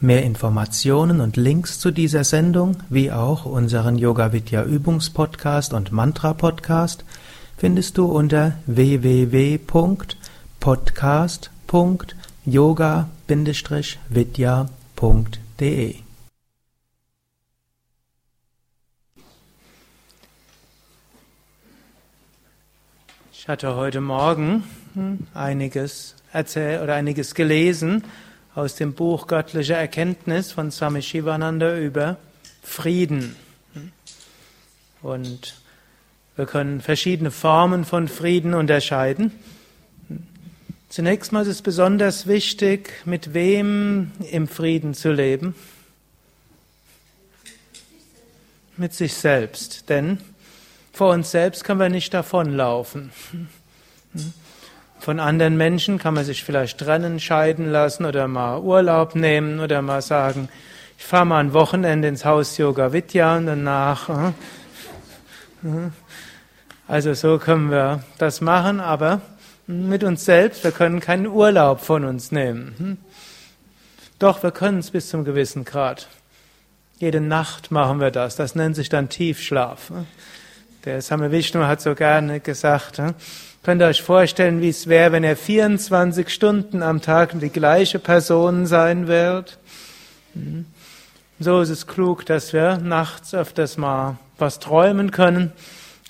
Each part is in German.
Mehr Informationen und Links zu dieser Sendung, wie auch unseren Yoga Vidya Übungspodcast und Mantra Podcast findest du unter www.podcast.yoga-vidya.de. Ich hatte heute Morgen hm, einiges erzählt oder einiges gelesen aus dem Buch Göttliche Erkenntnis von Swami Shivananda über Frieden. Und wir können verschiedene Formen von Frieden unterscheiden. Zunächst mal ist es besonders wichtig, mit wem im Frieden zu leben. Mit sich selbst. Denn vor uns selbst können wir nicht davonlaufen. Von anderen Menschen kann man sich vielleicht trennen, scheiden lassen oder mal Urlaub nehmen oder mal sagen, ich fahre mal ein Wochenende ins Haus Yoga Vidya und danach. Äh, äh. Also so können wir das machen, aber mit uns selbst, wir können keinen Urlaub von uns nehmen. Hm? Doch, wir können es bis zum gewissen Grad. Jede Nacht machen wir das. Das nennt sich dann Tiefschlaf. Der Same Vishnu hat so gerne gesagt, Könnt ihr euch vorstellen, wie es wäre, wenn er 24 Stunden am Tag die gleiche Person sein wird? Hm. So ist es klug, dass wir nachts öfters mal was träumen können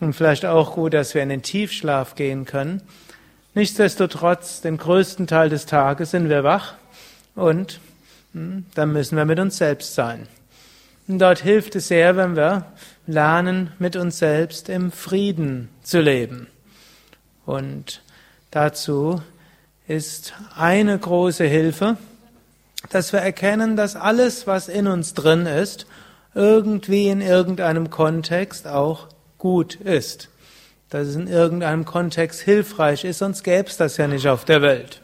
und vielleicht auch gut, dass wir in den Tiefschlaf gehen können. Nichtsdestotrotz, den größten Teil des Tages sind wir wach und hm, dann müssen wir mit uns selbst sein. Und dort hilft es sehr, wenn wir lernen, mit uns selbst im Frieden zu leben. Und dazu ist eine große Hilfe, dass wir erkennen, dass alles, was in uns drin ist, irgendwie in irgendeinem Kontext auch gut ist. Dass es in irgendeinem Kontext hilfreich ist, sonst gäbe es das ja nicht auf der Welt.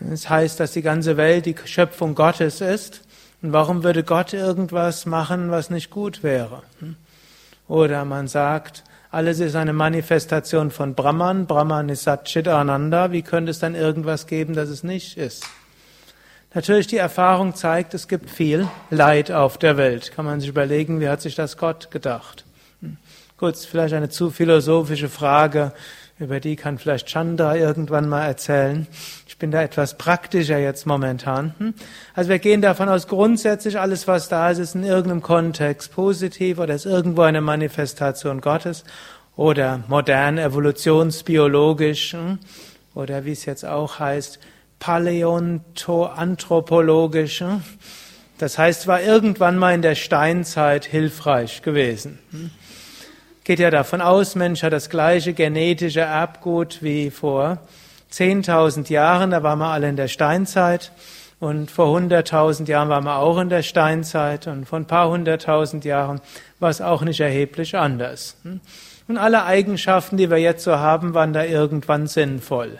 Das heißt, dass die ganze Welt die Schöpfung Gottes ist. Und warum würde Gott irgendwas machen, was nicht gut wäre? Oder man sagt, alles ist eine Manifestation von Brahman. Brahman ist Satchit Ananda. Wie könnte es dann irgendwas geben, das es nicht ist? Natürlich, die Erfahrung zeigt, es gibt viel Leid auf der Welt. Kann man sich überlegen, wie hat sich das Gott gedacht? Hm. Gut, vielleicht eine zu philosophische Frage, über die kann vielleicht Chandra irgendwann mal erzählen. Bin da etwas praktischer jetzt momentan. Hm. Also wir gehen davon aus, grundsätzlich alles, was da ist, ist in irgendeinem Kontext positiv oder ist irgendwo eine Manifestation Gottes oder modern evolutionsbiologisch hm, oder wie es jetzt auch heißt, paläontoanthropologisch. Hm. Das heißt, war irgendwann mal in der Steinzeit hilfreich gewesen. Geht ja davon aus, Mensch hat das gleiche genetische Erbgut wie vor 10.000 Jahren, da waren wir alle in der Steinzeit. Und vor 100.000 Jahren waren wir auch in der Steinzeit. Und vor ein paar hunderttausend Jahren war es auch nicht erheblich anders. Und alle Eigenschaften, die wir jetzt so haben, waren da irgendwann sinnvoll.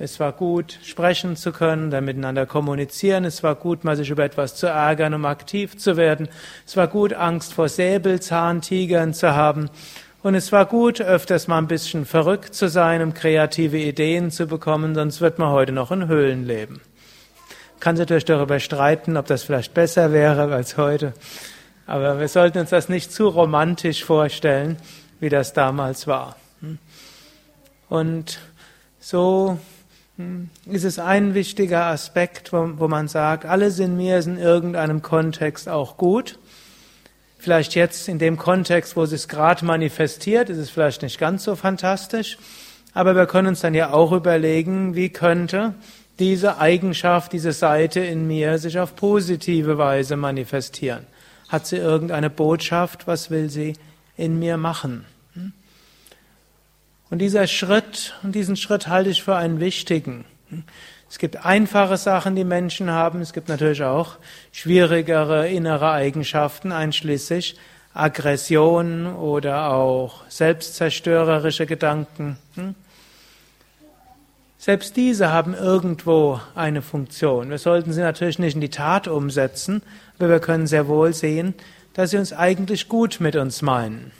Es war gut, sprechen zu können, dann miteinander kommunizieren. Es war gut, mal sich über etwas zu ärgern, um aktiv zu werden. Es war gut, Angst vor Säbelzahntigern zu haben. Und es war gut, öfters mal ein bisschen verrückt zu sein, um kreative Ideen zu bekommen, sonst wird man heute noch in Höhlen leben. Kann sich natürlich darüber streiten, ob das vielleicht besser wäre als heute. Aber wir sollten uns das nicht zu romantisch vorstellen, wie das damals war. Und so hm, ist es ein wichtiger Aspekt, wo, wo man sagt, alles in mir ist in irgendeinem Kontext auch gut. Vielleicht jetzt in dem Kontext, wo es sich gerade manifestiert, ist es vielleicht nicht ganz so fantastisch. Aber wir können uns dann ja auch überlegen, wie könnte diese Eigenschaft, diese Seite in mir sich auf positive Weise manifestieren. Hat sie irgendeine Botschaft? Was will sie in mir machen? Hm? Und dieser Schritt, und diesen Schritt halte ich für einen wichtigen. Es gibt einfache Sachen, die Menschen haben. Es gibt natürlich auch schwierigere innere Eigenschaften, einschließlich Aggression oder auch selbstzerstörerische Gedanken. Hm? Selbst diese haben irgendwo eine Funktion. Wir sollten sie natürlich nicht in die Tat umsetzen, aber wir können sehr wohl sehen, dass sie uns eigentlich gut mit uns meinen.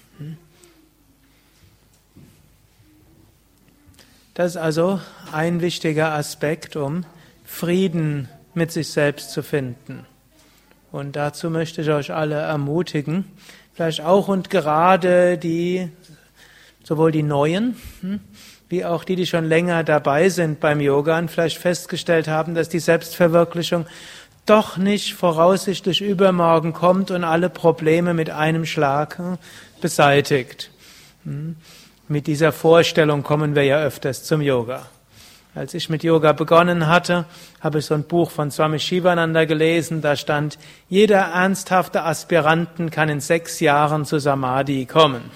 Das ist also ein wichtiger Aspekt, um Frieden mit sich selbst zu finden. Und dazu möchte ich euch alle ermutigen, vielleicht auch und gerade die, sowohl die Neuen, hm, wie auch die, die schon länger dabei sind beim Yoga und vielleicht festgestellt haben, dass die Selbstverwirklichung doch nicht voraussichtlich übermorgen kommt und alle Probleme mit einem Schlag hm, beseitigt. Mit dieser Vorstellung kommen wir ja öfters zum Yoga. Als ich mit Yoga begonnen hatte, habe ich so ein Buch von Swami Shivananda gelesen, da stand, jeder ernsthafte Aspiranten kann in sechs Jahren zu Samadhi kommen.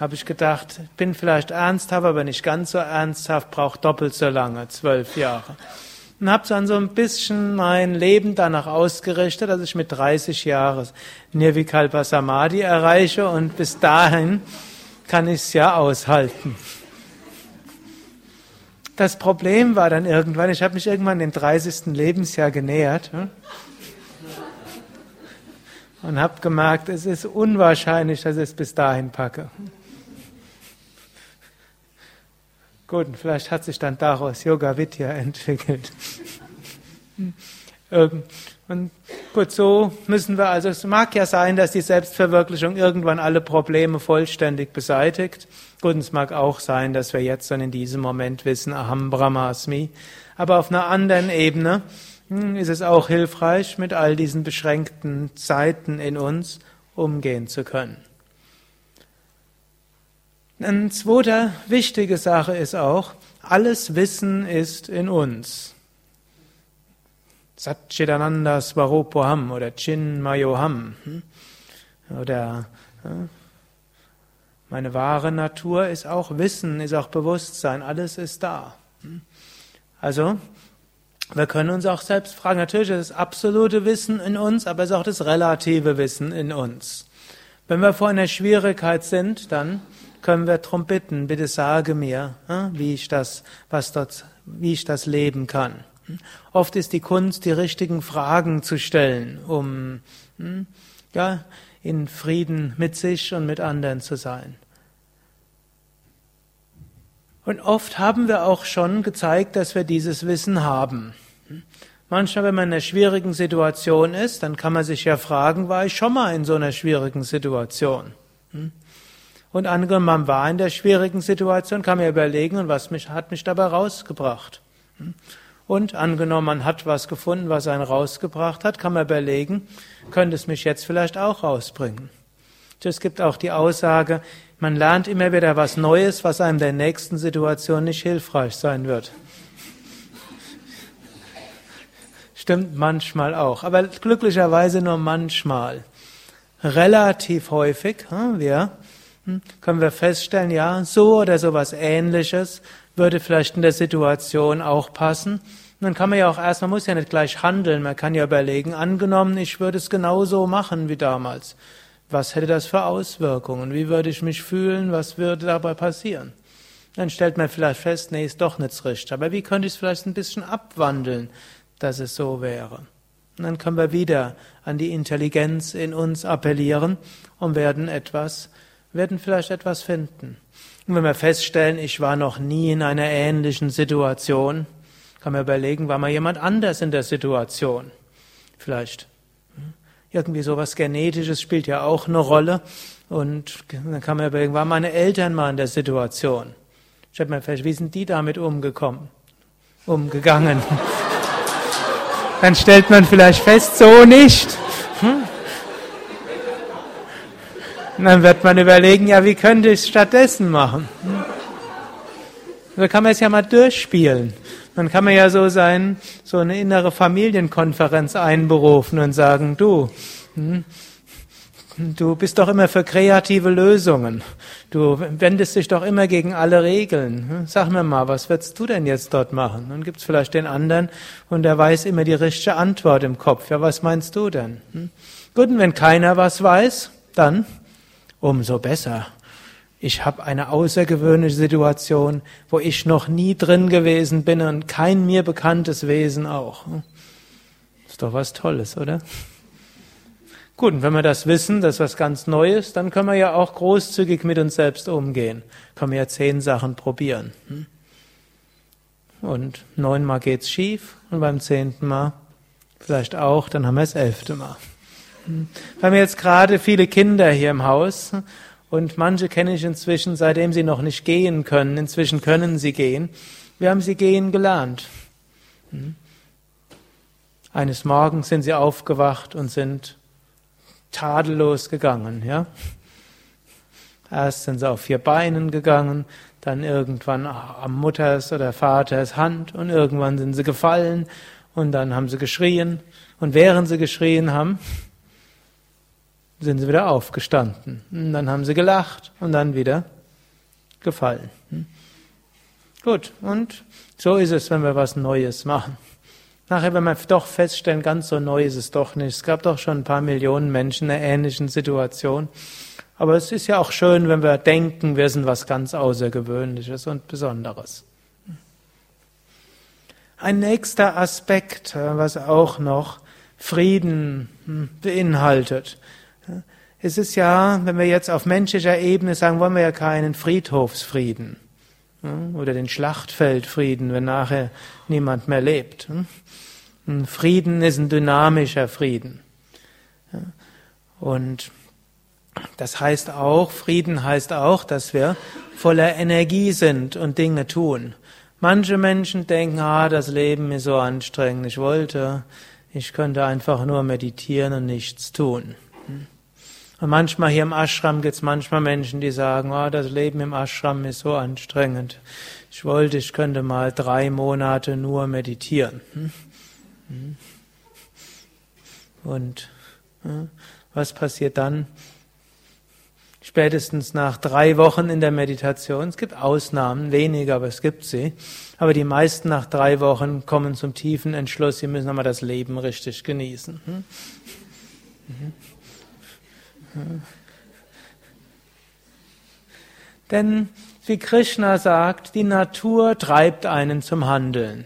Habe ich gedacht, bin vielleicht ernsthaft, aber nicht ganz so ernsthaft, braucht doppelt so lange, zwölf Jahre. Und habe dann so ein bisschen mein Leben danach ausgerichtet, dass ich mit 30 Jahren Nirvikalpa Samadhi erreiche und bis dahin kann ich es ja aushalten. Das Problem war dann irgendwann, ich habe mich irgendwann dem 30. Lebensjahr genähert und habe gemerkt, es ist unwahrscheinlich, dass ich es bis dahin packe. Gut, vielleicht hat sich dann daraus Yoga Vidya entwickelt. Und gut, so müssen wir, also es mag ja sein, dass die Selbstverwirklichung irgendwann alle Probleme vollständig beseitigt. Gut, es mag auch sein, dass wir jetzt dann in diesem Moment wissen, Aham Brahmasmi. Aber auf einer anderen Ebene hm, ist es auch hilfreich, mit all diesen beschränkten Zeiten in uns umgehen zu können. Eine zweite wichtige Sache ist auch, alles Wissen ist in uns. Satchidananda Swarupoham oder Chinmayoham. Hm? Oder meine wahre Natur ist auch Wissen, ist auch Bewusstsein, alles ist da. Hm? Also, wir können uns auch selbst fragen, natürlich ist das absolute Wissen in uns, aber es ist auch das relative Wissen in uns. Wenn wir vor einer Schwierigkeit sind, dann können wir darum bitten, bitte sage mir, hm, wie ich das, was dort, wie ich das leben kann. Oft ist die Kunst, die richtigen Fragen zu stellen, um hm, ja, in Frieden mit sich und mit anderen zu sein. Und oft haben wir auch schon gezeigt, dass wir dieses Wissen haben. Manchmal, wenn man in einer schwierigen Situation ist, dann kann man sich ja fragen, war ich schon mal in so einer schwierigen Situation? Und angenommen, man war in der schwierigen Situation, kann man überlegen, und was mich, hat mich dabei rausgebracht? Und angenommen, man hat was gefunden, was einen rausgebracht hat, kann man überlegen, könnte es mich jetzt vielleicht auch rausbringen. Es gibt auch die Aussage, man lernt immer wieder was Neues, was einem der nächsten Situation nicht hilfreich sein wird. Stimmt manchmal auch, aber glücklicherweise nur manchmal. Relativ häufig, wir, hm, können wir feststellen, ja, so oder sowas ähnliches würde vielleicht in der Situation auch passen. Dann kann man ja auch erst, man muss ja nicht gleich handeln, man kann ja überlegen, angenommen, ich würde es genauso machen wie damals. Was hätte das für Auswirkungen? Wie würde ich mich fühlen? Was würde dabei passieren? Dann stellt man vielleicht fest, nee, ist doch nicht richtig. Aber wie könnte ich es vielleicht ein bisschen abwandeln, dass es so wäre? Und dann können wir wieder an die Intelligenz in uns appellieren und werden etwas, werden vielleicht etwas finden. Und wenn wir feststellen, ich war noch nie in einer ähnlichen Situation, kann man überlegen, war mal jemand anders in der Situation? Vielleicht hm, irgendwie sowas Genetisches spielt ja auch eine Rolle. Und dann kann man überlegen, waren meine Eltern mal in der Situation? Stellt man fest, wie sind die damit umgekommen? Umgegangen? dann stellt man vielleicht fest, so nicht. Hm? Und dann wird man überlegen, ja, wie könnte ich es stattdessen machen? Da kann man es ja mal durchspielen. Dann kann man ja so sein, so eine innere Familienkonferenz einberufen und sagen, du, hm, Du bist doch immer für kreative Lösungen. Du wendest dich doch immer gegen alle Regeln. Hm? Sag mir mal, was würdest du denn jetzt dort machen? Dann gibt's vielleicht den anderen und der weiß immer die richtige Antwort im Kopf. Ja, was meinst du denn? Hm? Gut, und wenn keiner was weiß, dann umso besser. Ich habe eine außergewöhnliche Situation, wo ich noch nie drin gewesen bin und kein mir bekanntes Wesen auch. Ist doch was Tolles, oder? Gut, und wenn wir das wissen, das ist was ganz Neues, dann können wir ja auch großzügig mit uns selbst umgehen. Können wir ja zehn Sachen probieren. Und neunmal geht's schief und beim zehnten Mal vielleicht auch, dann haben wir das elfte Mal. Wir haben jetzt gerade viele Kinder hier im Haus und manche kenne ich inzwischen, seitdem sie noch nicht gehen können. Inzwischen können sie gehen. Wir haben sie gehen gelernt. Hm? Eines Morgens sind sie aufgewacht und sind tadellos gegangen, ja. Erst sind sie auf vier Beinen gegangen, dann irgendwann am Mutters oder Vaters Hand und irgendwann sind sie gefallen und dann haben sie geschrien und während sie geschrien haben, sind sie wieder aufgestanden. Und dann haben sie gelacht und dann wieder gefallen. Hm? Gut, und so ist es, wenn wir was Neues machen. Nachher, wenn wir doch feststellen, ganz so neu ist es doch nicht. Es gab doch schon ein paar Millionen Menschen in einer ähnlichen Situation. Aber es ist ja auch schön, wenn wir denken, wir sind was ganz Außergewöhnliches und Besonderes. Ein nächster Aspekt, was auch noch Frieden hm, beinhaltet. Es ist ja, wenn wir jetzt auf menschlicher Ebene sagen, wollen wir ja keinen Friedhofsfrieden oder den Schlachtfeldfrieden, wenn nachher niemand mehr lebt. Ein Frieden ist ein dynamischer Frieden. Und das heißt auch, Frieden heißt auch, dass wir voller Energie sind und Dinge tun. Manche Menschen denken, ah, das Leben ist so anstrengend, ich wollte, ich könnte einfach nur meditieren und nichts tun. Und manchmal hier im Ashram gibt es manchmal Menschen, die sagen, oh, das Leben im Ashram ist so anstrengend. Ich wollte, ich könnte mal drei Monate nur meditieren. Und was passiert dann? Spätestens nach drei Wochen in der Meditation, es gibt Ausnahmen, weniger, aber es gibt sie, aber die meisten nach drei Wochen kommen zum tiefen Entschluss, sie müssen einmal das Leben richtig genießen. Mhm. Denn wie Krishna sagt, die Natur treibt einen zum Handeln.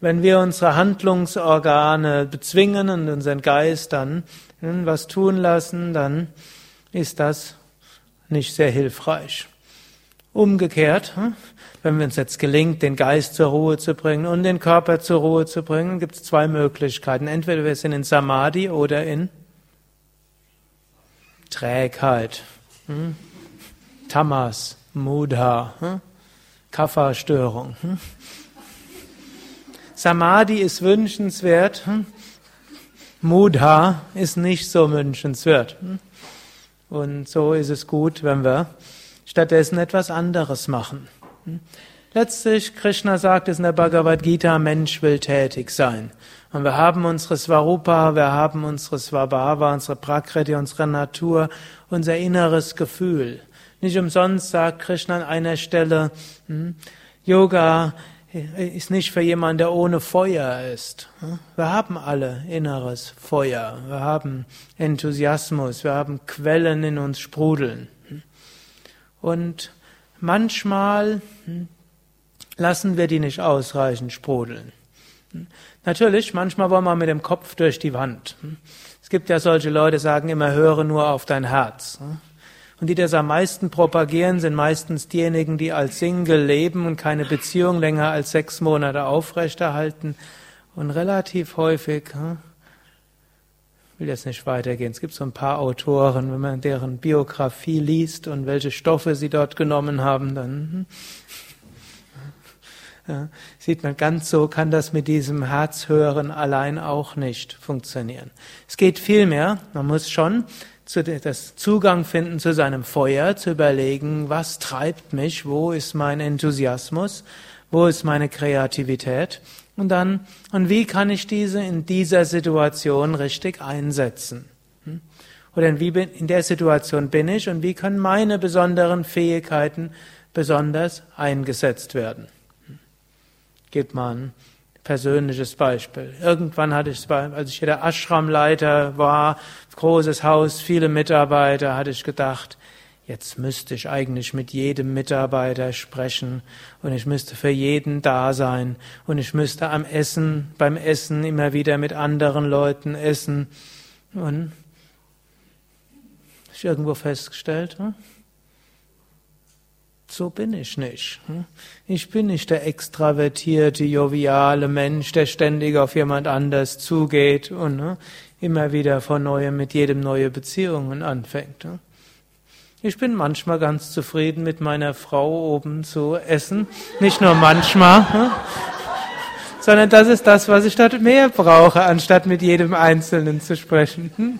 Wenn wir unsere Handlungsorgane bezwingen und unseren Geist dann was tun lassen, dann ist das nicht sehr hilfreich. Umgekehrt, hm, wenn uns jetzt gelingt, den Geist zur Ruhe zu bringen und den Körper zur Ruhe zu bringen, gibt es zwei Möglichkeiten. Entweder wir sind in Samadhi oder in Trägheit, hm? Tamas, Mudha, hm? Kapha-Störung. Hm? Samadhi ist wünschenswert, hm? Mudha ist nicht so wünschenswert. Hm? Und so ist es gut, wenn wir stattdessen etwas anderes machen. Hm? Letztlich, Krishna sagt es in der Bhagavad Gita, Mensch will tätig sein. Und wir haben unsere Svarupa, wir haben unsere Svabhava, unsere Prakriti, unsere Natur, unser inneres Gefühl. Nicht umsonst sagt Krishna an einer Stelle, hm, Yoga ist nicht für jemanden, der ohne Feuer ist. Hm? Wir haben alle inneres Feuer, wir haben Enthusiasmus, wir haben Quellen in uns sprudeln. Hm? Und manchmal lassen wir die nicht ausreichend sprudeln. Natürlich, manchmal wollen wir mit dem Kopf durch die Wand. Es gibt ja solche Leute, die sagen immer, höre nur auf dein Herz. Und die das am meisten propagieren, sind meistens diejenigen, die als Single leben und keine Beziehung länger als sechs Monate aufrechterhalten. Und relativ häufig, ich will jetzt nicht weitergehen, es gibt so ein paar Autoren, wenn man deren Biografie liest und welche Stoffe sie dort genommen haben, dann hm, ja, sieht man, ganz so kann das mit diesem Herzhören allein auch nicht funktionieren. Es geht vielmehr, man muss schon zu, das Zugang finden zu seinem Feuer, zu überlegen, was treibt mich, wo ist mein Enthusiasmus, wo ist meine Kreativität und dann, und wie kann ich diese in dieser Situation richtig einsetzen. Hm? Oder in, wie bin, in der Situation bin ich und wie können meine besonderen Fähigkeiten besonders eingesetzt werden. Gib mal ein persönliches Beispiel. Irgendwann hatte ich, als ich hier der Ashramleiter war, großes Haus, viele Mitarbeiter, hatte ich gedacht, jetzt müsste ich eigentlich mit jedem Mitarbeiter sprechen und ich müsste für jeden da sein und ich müsste am Essen, beim Essen immer wieder mit anderen Leuten essen und ich irgendwo festgestellt, hm? So bin ich nicht. Hm? Ich bin nicht der extravertierte, joviale Mensch, der ständig auf jemand anders zugeht und hm, immer wieder von neuem mit jedem neue Beziehungen anfängt. Ich bin manchmal ganz zufrieden mit meiner Frau oben zu essen. Nicht nur manchmal, sondern das ist das, was ich dort mehr brauche, anstatt mit jedem Einzelnen zu sprechen.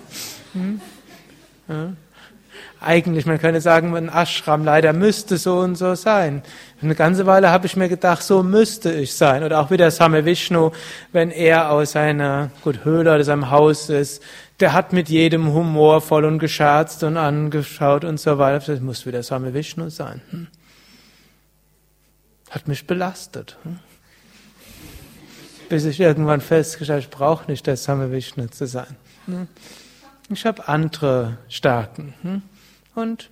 Eigentlich, man könnte sagen, ein Ashram leider müsste so und so sein. Eine ganze Weile habe ich mir gedacht, so müsste ich sein. Oder auch wie der Same Vishnu, wenn er aus seiner gut, Höhle oder seinem Haus ist, der hat mit jedem humorvoll und gescherzt und angeschaut und so weiter. Das muss wie der Same Vishnu sein. Hm? Hat mich belastet. Hm? Bis ich irgendwann festgestellt habe, ich brauche nicht der Same Vishnu zu sein. Hm? Ich habe andere Stärken. Und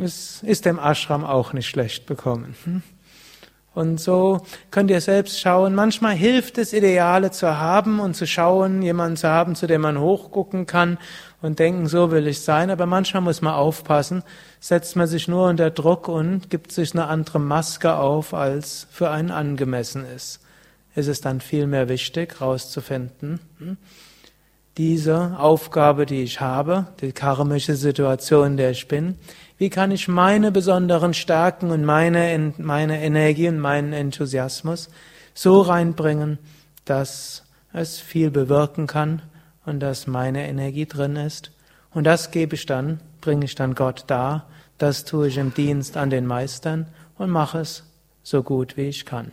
es ist dem Ashram auch nicht schlecht bekommen. Hm? Und so könnt ihr selbst schauen, manchmal hilft es, Ideale zu haben und zu schauen, jemanden zu haben, zu dem man hochgucken kann und denken, so will ich sein. Aber manchmal muss man aufpassen, setzt man sich nur unter Druck und gibt sich eine andere Maske auf, als für einen angemessen ist. Ist es dann viel mehr wichtig, herauszufinden, hm? Diese Aufgabe, die ich habe, die karmische Situation, in der ich bin, wie kann ich meine besonderen Stärken und meine, meine Energie und meinen Enthusiasmus so reinbringen, dass es viel bewirken kann und dass meine Energie drin ist. Und das gebe ich dann, bringe ich dann Gott dar, das tue ich im Dienst an den Meistern und mache es so gut wie ich kann.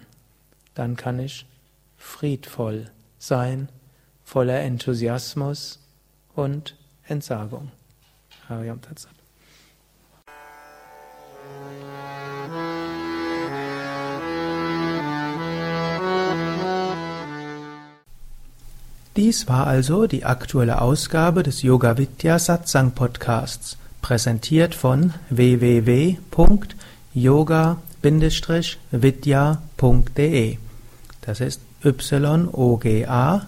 Dann kann ich friedvoll sein voller Enthusiasmus und Entsagung. Hariam Tatsat. Dies war also die aktuelle Ausgabe des Yoga Vidya Satsang Podcasts, präsentiert von www.yoga-vidya.de. Das ist y-o-g-a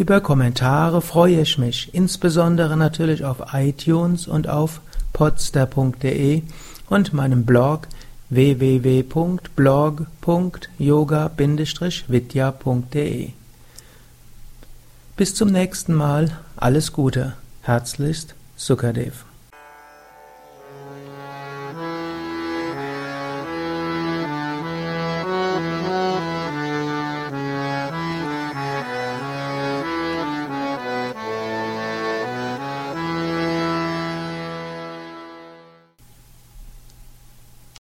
Über Kommentare freue ich mich, insbesondere natürlich auf iTunes und auf podster.de und meinem Blog www.blog.yoga-vidya.de. Bis zum nächsten Mal, alles Gute, herzlichst Sukadev.